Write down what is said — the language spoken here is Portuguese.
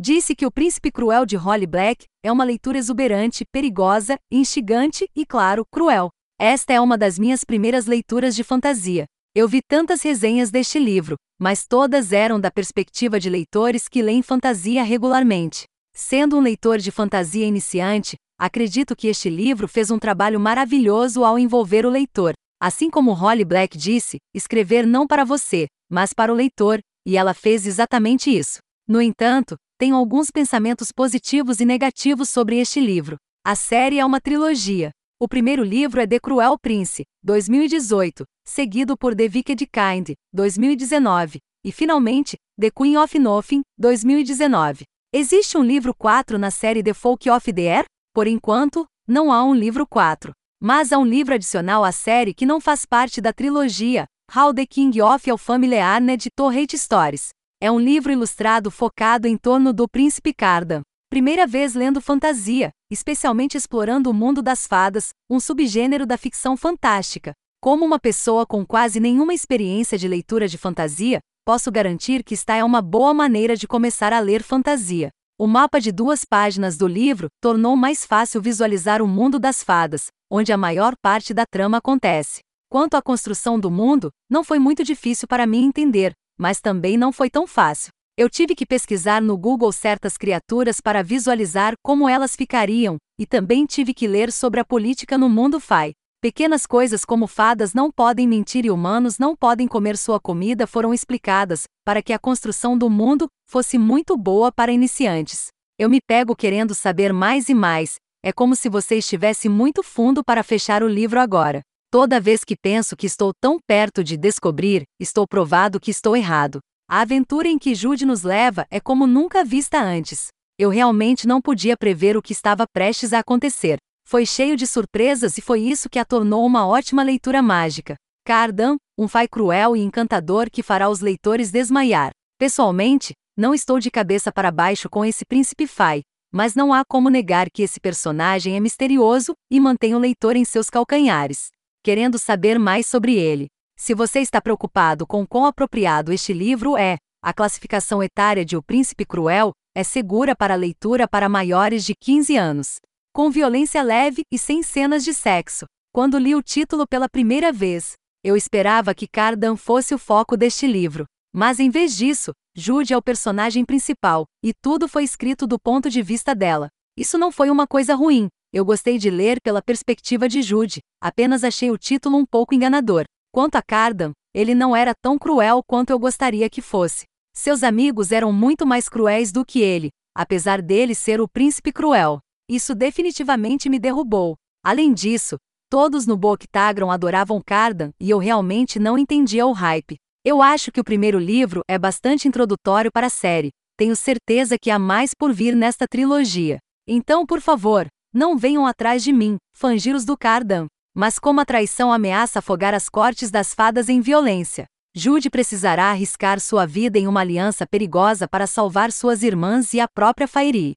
Disse que O Príncipe Cruel de Holly Black é uma leitura exuberante, perigosa, instigante e, claro, cruel. Esta é uma das minhas primeiras leituras de fantasia. Eu vi tantas resenhas deste livro, mas todas eram da perspectiva de leitores que leem fantasia regularmente. Sendo um leitor de fantasia iniciante, acredito que este livro fez um trabalho maravilhoso ao envolver o leitor. Assim como Holly Black disse, escrever não para você, mas para o leitor, e ela fez exatamente isso. No entanto, tenho alguns pensamentos positivos e negativos sobre este livro. A série é uma trilogia. O primeiro livro é The Cruel Prince, 2018, seguido por The Wicked Kind, 2019, e finalmente, The Queen of Nothing, 2019. Existe um livro 4 na série The Folk of the Air? Por enquanto, não há um livro 4. Mas há um livro adicional à série que não faz parte da trilogia, How the King of All Family Arned Torrent Stories. É um livro ilustrado focado em torno do príncipe Cardan. Primeira vez lendo fantasia, especialmente explorando o mundo das fadas, um subgênero da ficção fantástica. Como uma pessoa com quase nenhuma experiência de leitura de fantasia, posso garantir que esta é uma boa maneira de começar a ler fantasia. O mapa de duas páginas do livro tornou mais fácil visualizar o mundo das fadas, onde a maior parte da trama acontece. Quanto à construção do mundo, não foi muito difícil para mim entender, mas também não foi tão fácil. Eu tive que pesquisar no Google certas criaturas para visualizar como elas ficariam, e também tive que ler sobre a política no mundo Fai. Pequenas coisas como fadas não podem mentir e humanos não podem comer sua comida foram explicadas, para que a construção do mundo fosse muito boa para iniciantes. Eu me pego querendo saber mais e mais, é como se você estivesse muito fundo para fechar o livro agora. Toda vez que penso que estou tão perto de descobrir, estou provado que estou errado. A aventura em que Jude nos leva é como nunca vista antes. Eu realmente não podia prever o que estava prestes a acontecer. Foi cheio de surpresas e foi isso que a tornou uma ótima leitura mágica. Cardan, um fai cruel e encantador que fará os leitores desmaiar. Pessoalmente, não estou de cabeça para baixo com esse príncipe fai, mas não há como negar que esse personagem é misterioso e mantém o leitor em seus calcanhares querendo saber mais sobre ele. Se você está preocupado com quão apropriado este livro é, a classificação etária de O Príncipe Cruel é segura para leitura para maiores de 15 anos. Com violência leve e sem cenas de sexo. Quando li o título pela primeira vez, eu esperava que Cardan fosse o foco deste livro. Mas em vez disso, Jude é o personagem principal, e tudo foi escrito do ponto de vista dela. Isso não foi uma coisa ruim, eu gostei de ler pela perspectiva de Jude, apenas achei o título um pouco enganador. Quanto a Cardan, ele não era tão cruel quanto eu gostaria que fosse. Seus amigos eram muito mais cruéis do que ele, apesar dele ser o príncipe cruel. Isso definitivamente me derrubou. Além disso, todos no Boctagron adoravam Cardan e eu realmente não entendia o hype. Eu acho que o primeiro livro é bastante introdutório para a série. Tenho certeza que há mais por vir nesta trilogia. Então, por favor, não venham atrás de mim, fangiros do Cardan. Mas como a traição ameaça afogar as cortes das fadas em violência, Jude precisará arriscar sua vida em uma aliança perigosa para salvar suas irmãs e a própria Fairi.